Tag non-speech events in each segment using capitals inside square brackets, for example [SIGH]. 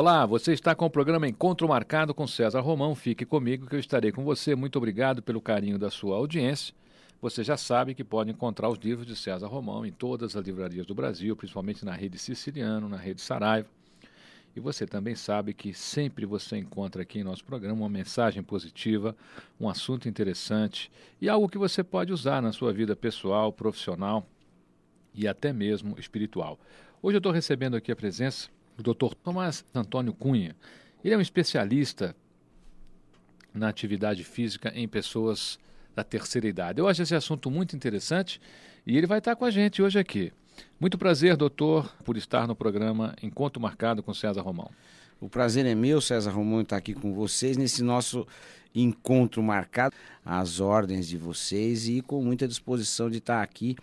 Olá, você está com o programa Encontro Marcado com César Romão. Fique comigo que eu estarei com você. Muito obrigado pelo carinho da sua audiência. Você já sabe que pode encontrar os livros de César Romão em todas as livrarias do Brasil, principalmente na rede Siciliano, na rede Saraiva. E você também sabe que sempre você encontra aqui em nosso programa uma mensagem positiva, um assunto interessante e algo que você pode usar na sua vida pessoal, profissional e até mesmo espiritual. Hoje eu estou recebendo aqui a presença do Dr. Tomás Antônio Cunha. Ele é um especialista na atividade física em pessoas da terceira idade. Eu acho esse assunto muito interessante e ele vai estar com a gente hoje aqui. Muito prazer, doutor, por estar no programa Encontro Marcado com César Romão. O prazer é meu, César Romão, estar aqui com vocês nesse nosso encontro marcado, às ordens de vocês e com muita disposição de estar aqui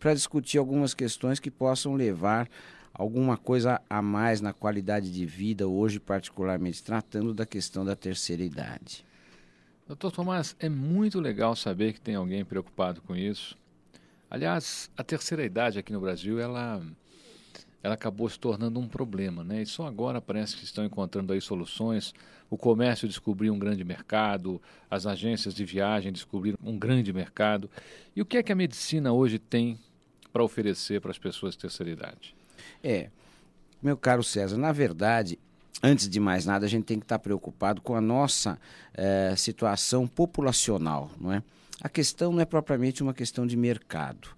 para discutir algumas questões que possam levar alguma coisa a mais na qualidade de vida, hoje, particularmente tratando da questão da terceira idade. Doutor Tomás, é muito legal saber que tem alguém preocupado com isso. Aliás, a terceira idade aqui no Brasil, ela, ela acabou se tornando um problema, né? E só agora parece que estão encontrando aí soluções. O comércio descobriu um grande mercado, as agências de viagem descobriram um grande mercado. E o que é que a medicina hoje tem para oferecer para as pessoas de terceira idade? É, meu caro César, na verdade, antes de mais nada, a gente tem que estar preocupado com a nossa eh, situação populacional, não é? A questão não é propriamente uma questão de mercado.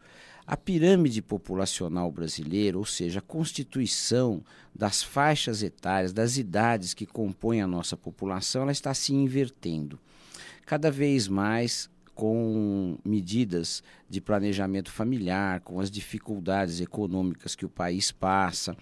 A pirâmide populacional brasileira, ou seja, a constituição das faixas etárias, das idades que compõem a nossa população, ela está se invertendo. Cada vez mais com medidas de planejamento familiar, com as dificuldades econômicas que o país passa,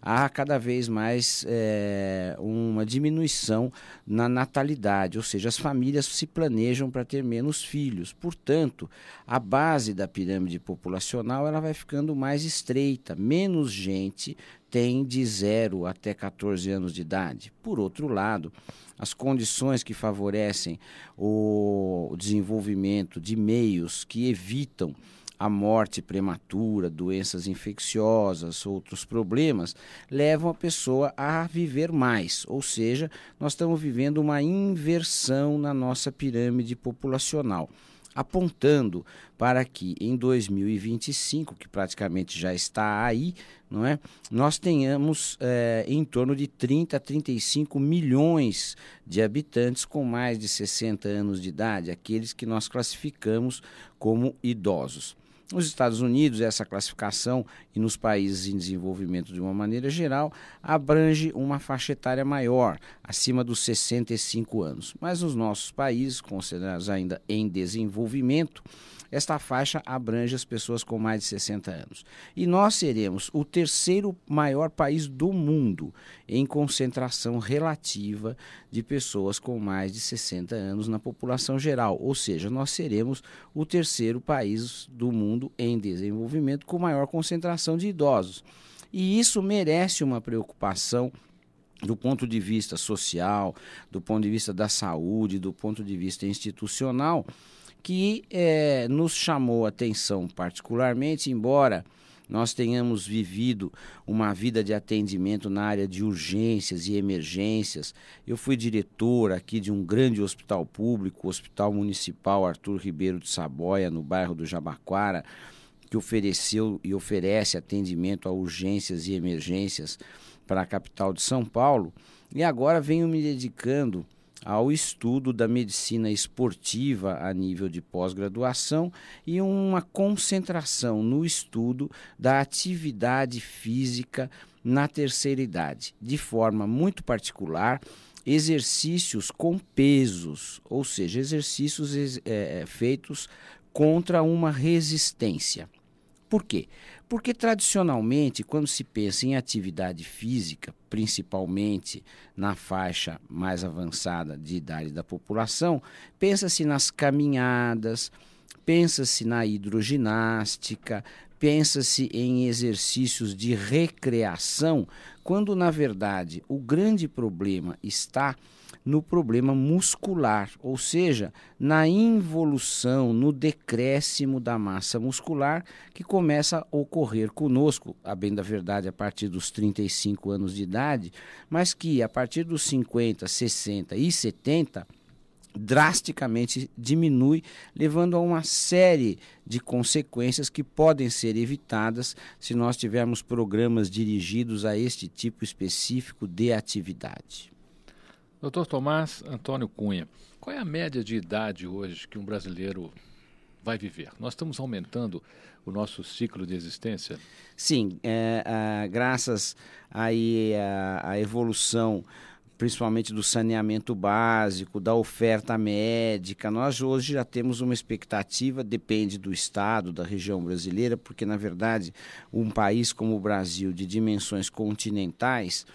há cada vez mais é, uma diminuição na natalidade, ou seja, as famílias se planejam para ter menos filhos. Portanto, a base da pirâmide populacional ela vai ficando mais estreita, menos gente tem de 0 até 14 anos de idade. Por outro lado, as condições que favorecem o desenvolvimento de meios que evitam a morte prematura, doenças infecciosas, outros problemas, levam a pessoa a viver mais. Ou seja, nós estamos vivendo uma inversão na nossa pirâmide populacional apontando para que em 2025, que praticamente já está aí, não é? nós tenhamos é, em torno de 30 a 35 milhões de habitantes com mais de 60 anos de idade, aqueles que nós classificamos como idosos. Nos Estados Unidos, essa classificação, e nos países em desenvolvimento de uma maneira geral, abrange uma faixa etária maior, acima dos 65 anos. Mas nos nossos países, considerados ainda em desenvolvimento, esta faixa abrange as pessoas com mais de 60 anos. E nós seremos o terceiro maior país do mundo em concentração relativa de pessoas com mais de 60 anos na população geral. Ou seja, nós seremos o terceiro país do mundo em desenvolvimento com maior concentração de idosos. E isso merece uma preocupação do ponto de vista social, do ponto de vista da saúde, do ponto de vista institucional, que é, nos chamou atenção particularmente, embora nós tenhamos vivido uma vida de atendimento na área de urgências e emergências. Eu fui diretor aqui de um grande hospital público, o Hospital Municipal Arthur Ribeiro de Saboia, no bairro do Jabaquara, que ofereceu e oferece atendimento a urgências e emergências para a capital de São Paulo. E agora venho me dedicando ao estudo da medicina esportiva a nível de pós-graduação e uma concentração no estudo da atividade física na terceira idade, de forma muito particular exercícios com pesos, ou seja, exercícios é, feitos contra uma resistência. Por quê? Porque tradicionalmente, quando se pensa em atividade física, principalmente na faixa mais avançada de idade da população, pensa-se nas caminhadas, pensa-se na hidroginástica, pensa-se em exercícios de recreação, quando na verdade o grande problema está no problema muscular, ou seja, na involução, no decréscimo da massa muscular que começa a ocorrer conosco, a bem da verdade, a partir dos 35 anos de idade, mas que a partir dos 50, 60 e 70 drasticamente diminui, levando a uma série de consequências que podem ser evitadas se nós tivermos programas dirigidos a este tipo específico de atividade. Doutor Tomás Antônio Cunha, qual é a média de idade hoje que um brasileiro vai viver? Nós estamos aumentando o nosso ciclo de existência? Sim, é, é, graças aí a, a evolução principalmente do saneamento básico, da oferta médica. Nós hoje já temos uma expectativa, depende do estado, da região brasileira, porque na verdade um país como o Brasil, de dimensões continentais,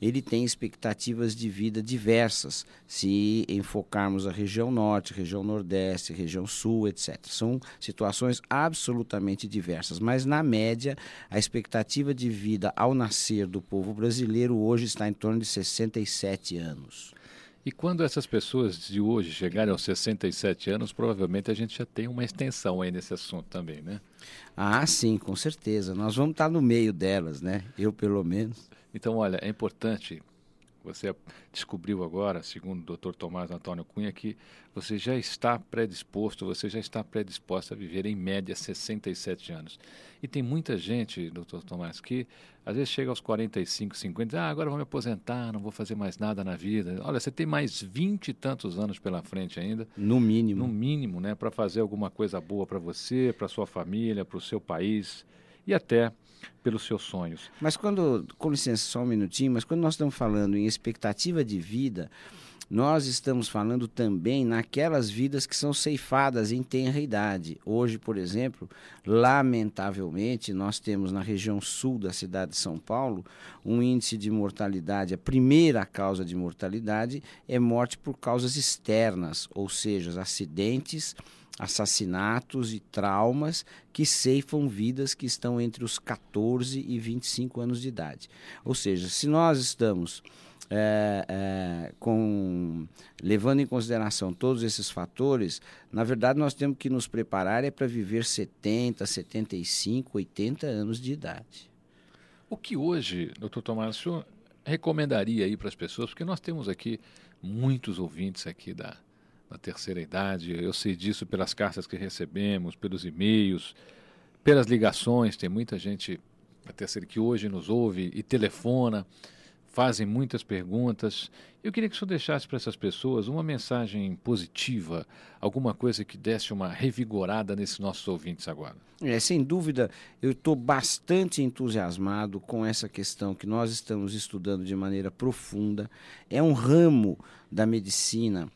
ele tem expectativas de vida diversas, se enfocarmos a região norte, região nordeste, região sul, etc. São situações absolutamente diversas, mas na média, a expectativa de vida ao nascer do povo brasileiro hoje está em torno de 67 anos. E quando essas pessoas de hoje chegarem aos 67 anos, provavelmente a gente já tem uma extensão aí nesse assunto também, né? Ah, sim, com certeza. Nós vamos estar no meio delas, né? Eu, pelo menos. Então, olha, é importante, você descobriu agora, segundo o Dr. Tomás Antônio Cunha, que você já está predisposto, você já está predisposta a viver em média 67 anos. E tem muita gente, doutor Tomás, que às vezes chega aos 45, 50, ah, agora vou me aposentar, não vou fazer mais nada na vida. Olha, você tem mais 20 e tantos anos pela frente ainda. No mínimo. No mínimo, né? Para fazer alguma coisa boa para você, para sua família, para o seu país e até pelos seus sonhos. Mas quando, com licença, só um minutinho, mas quando nós estamos falando em expectativa de vida, nós estamos falando também naquelas vidas que são ceifadas em tenra idade. Hoje, por exemplo, lamentavelmente, nós temos na região sul da cidade de São Paulo um índice de mortalidade. A primeira causa de mortalidade é morte por causas externas, ou seja, acidentes assassinatos e traumas que ceifam vidas que estão entre os 14 e 25 anos de idade. Ou seja, se nós estamos é, é, com, levando em consideração todos esses fatores, na verdade nós temos que nos preparar é para viver 70, 75, 80 anos de idade. O que hoje, doutor Tomás, recomendaria aí para as pessoas, porque nós temos aqui muitos ouvintes aqui da, na terceira idade. Eu sei disso pelas cartas que recebemos, pelos e-mails, pelas ligações. Tem muita gente a terceira que hoje nos ouve e telefona, fazem muitas perguntas. Eu queria que o senhor deixasse para essas pessoas uma mensagem positiva, alguma coisa que desse uma revigorada nesses nossos ouvintes agora. É, sem dúvida, eu estou bastante entusiasmado com essa questão que nós estamos estudando de maneira profunda. É um ramo da medicina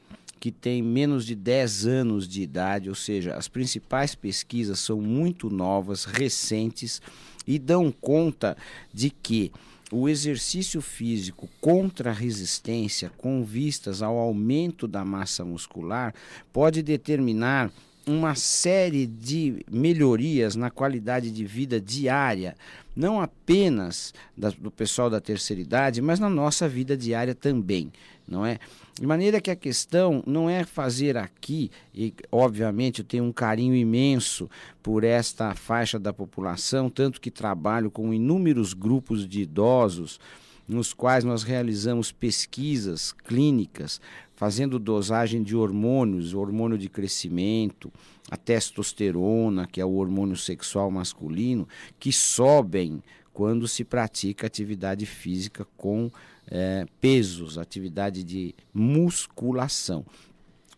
que tem menos de 10 anos de idade, ou seja, as principais pesquisas são muito novas, recentes e dão conta de que o exercício físico contra a resistência, com vistas ao aumento da massa muscular, pode determinar uma série de melhorias na qualidade de vida diária, não apenas da, do pessoal da terceira idade, mas na nossa vida diária também, não é? De maneira que a questão não é fazer aqui, e obviamente eu tenho um carinho imenso por esta faixa da população, tanto que trabalho com inúmeros grupos de idosos, nos quais nós realizamos pesquisas clínicas, fazendo dosagem de hormônios, hormônio de crescimento, a testosterona, que é o hormônio sexual masculino, que sobem quando se pratica atividade física com é, pesos, atividade de musculação.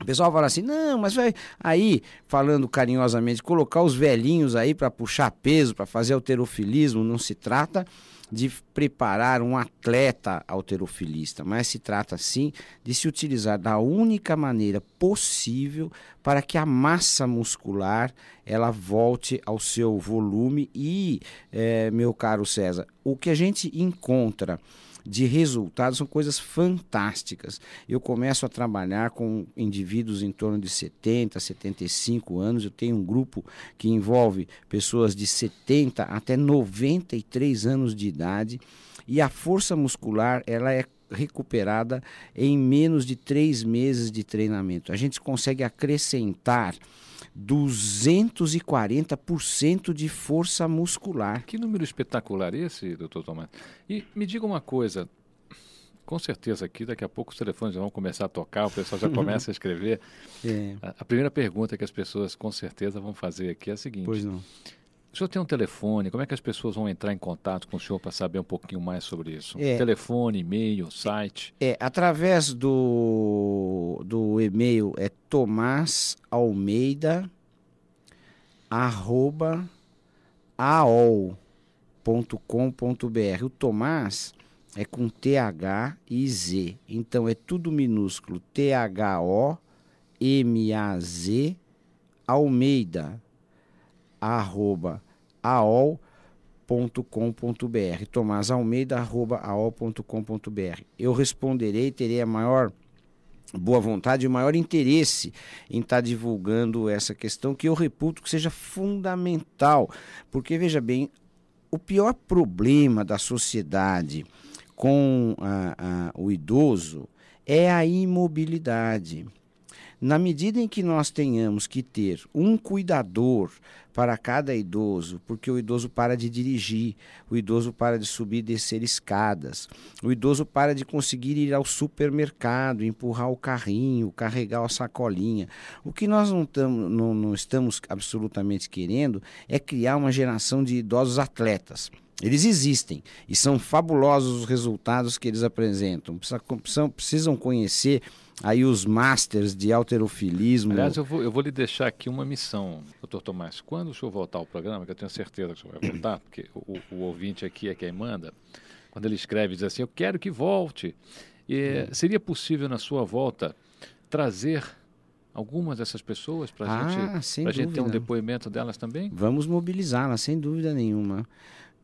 O pessoal fala assim, não, mas vai aí, falando carinhosamente, colocar os velhinhos aí para puxar peso, para fazer alterofilismo, não se trata de preparar um atleta alterofilista, mas se trata sim de se utilizar da única maneira possível para que a massa muscular ela volte ao seu volume e, é, meu caro César, o que a gente encontra de resultados, são coisas fantásticas. Eu começo a trabalhar com indivíduos em torno de 70, 75 anos. Eu tenho um grupo que envolve pessoas de 70 até 93 anos de idade e a força muscular ela é recuperada em menos de três meses de treinamento. A gente consegue acrescentar 240% de força muscular. Que número espetacular esse, doutor Tomás. E me diga uma coisa, com certeza aqui, daqui a pouco os telefones vão começar a tocar, o pessoal já começa a [LAUGHS] escrever. É. A, a, primeira pergunta que as pessoas com certeza vão fazer aqui é a seguinte. Pois não. O senhor tem um telefone, como é que as pessoas vão entrar em contato com o senhor para saber um pouquinho mais sobre isso? É, telefone, e-mail, site? É, através do, do e-mail é Tomás Almeida arroba aol.com.br. O Tomás é com TH e Z. Então é tudo minúsculo. T-H-O-M-A-Z Almeida arroba aol.com.br. Tomás Almeida, arroba aol.com.br. Eu responderei, terei a maior boa vontade e o maior interesse em estar tá divulgando essa questão que eu reputo que seja fundamental. Porque, veja bem, o pior problema da sociedade com a, a, o idoso é a imobilidade. Na medida em que nós tenhamos que ter um cuidador para cada idoso, porque o idoso para de dirigir, o idoso para de subir e descer escadas, o idoso para de conseguir ir ao supermercado, empurrar o carrinho, carregar a sacolinha. O que nós não, tamo, não, não estamos absolutamente querendo é criar uma geração de idosos atletas. Eles existem e são fabulosos os resultados que eles apresentam. Precisam, precisam conhecer aí os masters de alterofilismo. Aliás, eu vou, eu vou lhe deixar aqui uma missão, doutor Tomás. Quando o senhor voltar ao programa, que eu tenho certeza que o senhor vai voltar, porque o, o ouvinte aqui é quem manda, quando ele escreve, diz assim, eu quero que volte. E, hum. Seria possível, na sua volta, trazer algumas dessas pessoas para ah, gente, a gente ter um depoimento delas também? Vamos mobilizá-las, sem dúvida nenhuma.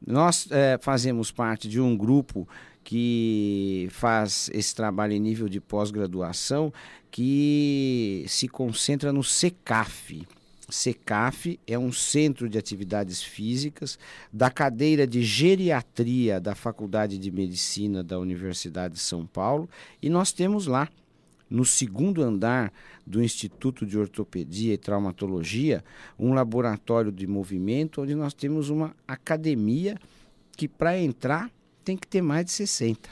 Nós é, fazemos parte de um grupo que faz esse trabalho em nível de pós-graduação, que se concentra no SECAF. SECAF é um centro de atividades físicas da cadeira de geriatria da Faculdade de Medicina da Universidade de São Paulo, e nós temos lá no segundo andar do Instituto de Ortopedia e Traumatologia, um laboratório de movimento onde nós temos uma academia que para entrar tem que ter mais de 60.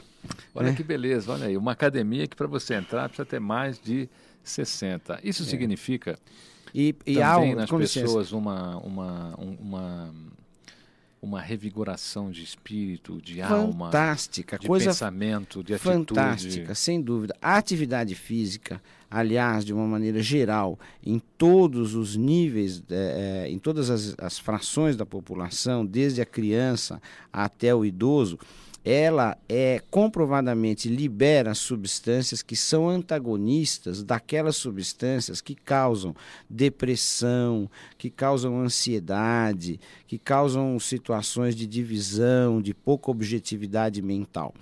Olha né? que beleza, olha aí, uma academia que para você entrar precisa ter mais de 60. Isso é. significa e, e também há, nas pessoas uma, uma, uma, uma revigoração de espírito, de alma, fantástica, de coisa pensamento, de atitude. Fantástica, sem dúvida. A atividade física, aliás, de uma maneira geral, em todos os níveis, é, em todas as, as frações da população, desde a criança até o idoso, ela é comprovadamente libera substâncias que são antagonistas daquelas substâncias que causam depressão, que causam ansiedade, que causam situações de divisão, de pouca objetividade mental.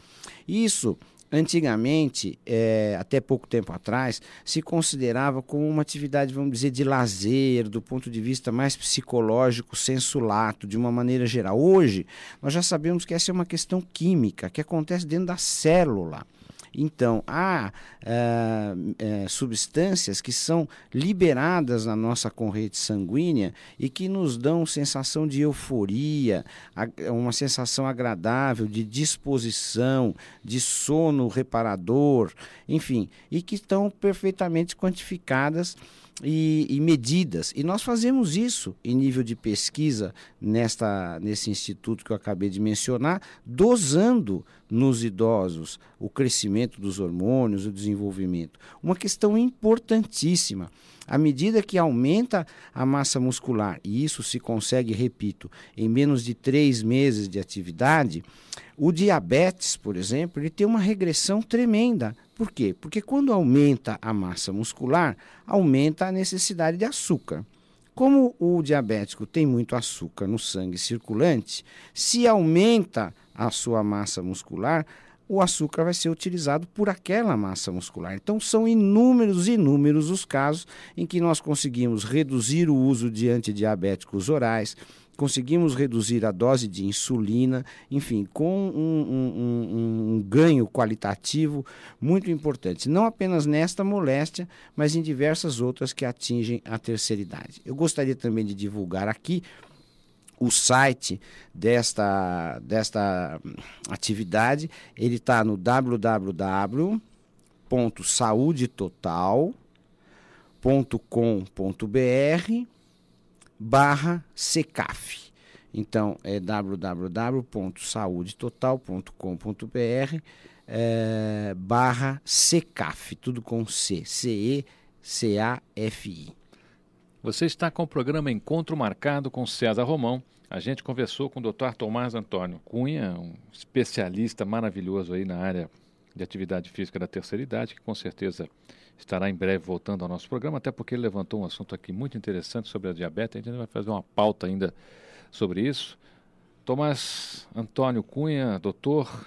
Isso Antigamente, é, até pouco tempo atrás, se considerava como uma atividade, vamos dizer, de lazer, do ponto de vista mais psicológico, sensulato, de uma maneira geral. Hoje, nós já sabemos que essa é uma questão química, que acontece dentro da célula. Então, há é, substâncias que são liberadas na nossa corrente sanguínea e que nos dão sensação de euforia, uma sensação agradável, de disposição, de sono reparador, enfim, e que estão perfeitamente quantificadas e, e, medidas. E nós fazemos isso em nível de pesquisa nesta, nesse instituto que eu acabei de mencionar, dosando nos idosos o crescimento dos hormônios, o desenvolvimento. Uma questão importantíssima. À medida que aumenta a massa muscular, e isso se consegue, repito, em menos de três meses de atividade, o diabetes, por exemplo, ele tem uma regressão tremenda por quê? Porque quando aumenta a massa muscular, aumenta a necessidade de açúcar. Como o diabético tem muito açúcar no sangue circulante, se aumenta a sua massa muscular, o açúcar vai ser utilizado por aquela massa muscular. Então, são inúmeros, inúmeros os casos em que nós conseguimos reduzir o uso de antidiabéticos orais, conseguimos reduzir a dose de insulina, enfim, com um, um, um, um, ganho qualitativo muito importante, não apenas nesta moléstia, mas em diversas outras que atingem a terceira idade. Eu gostaria também de divulgar aqui o site desta, desta atividade, ele está no www.saudetotal.com.br barra SECAF. Então é www.saudetotal.com.br é, barra SECAF, tudo com C, C-E-C-A-F-I. Você está com o programa Encontro Marcado com César Romão. A gente conversou com o Dr. Tomás Antônio Cunha, um especialista maravilhoso aí na área de atividade física da terceira idade, que com certeza estará em breve voltando ao nosso programa, até porque ele levantou um assunto aqui muito interessante sobre a diabetes. A gente vai fazer uma pauta ainda sobre isso. Tomás Antônio Cunha, doutor,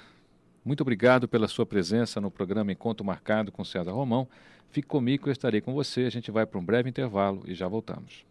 muito obrigado pela sua presença no programa Encontro Marcado com César Romão. Fique comigo, eu estarei com você. A gente vai para um breve intervalo e já voltamos.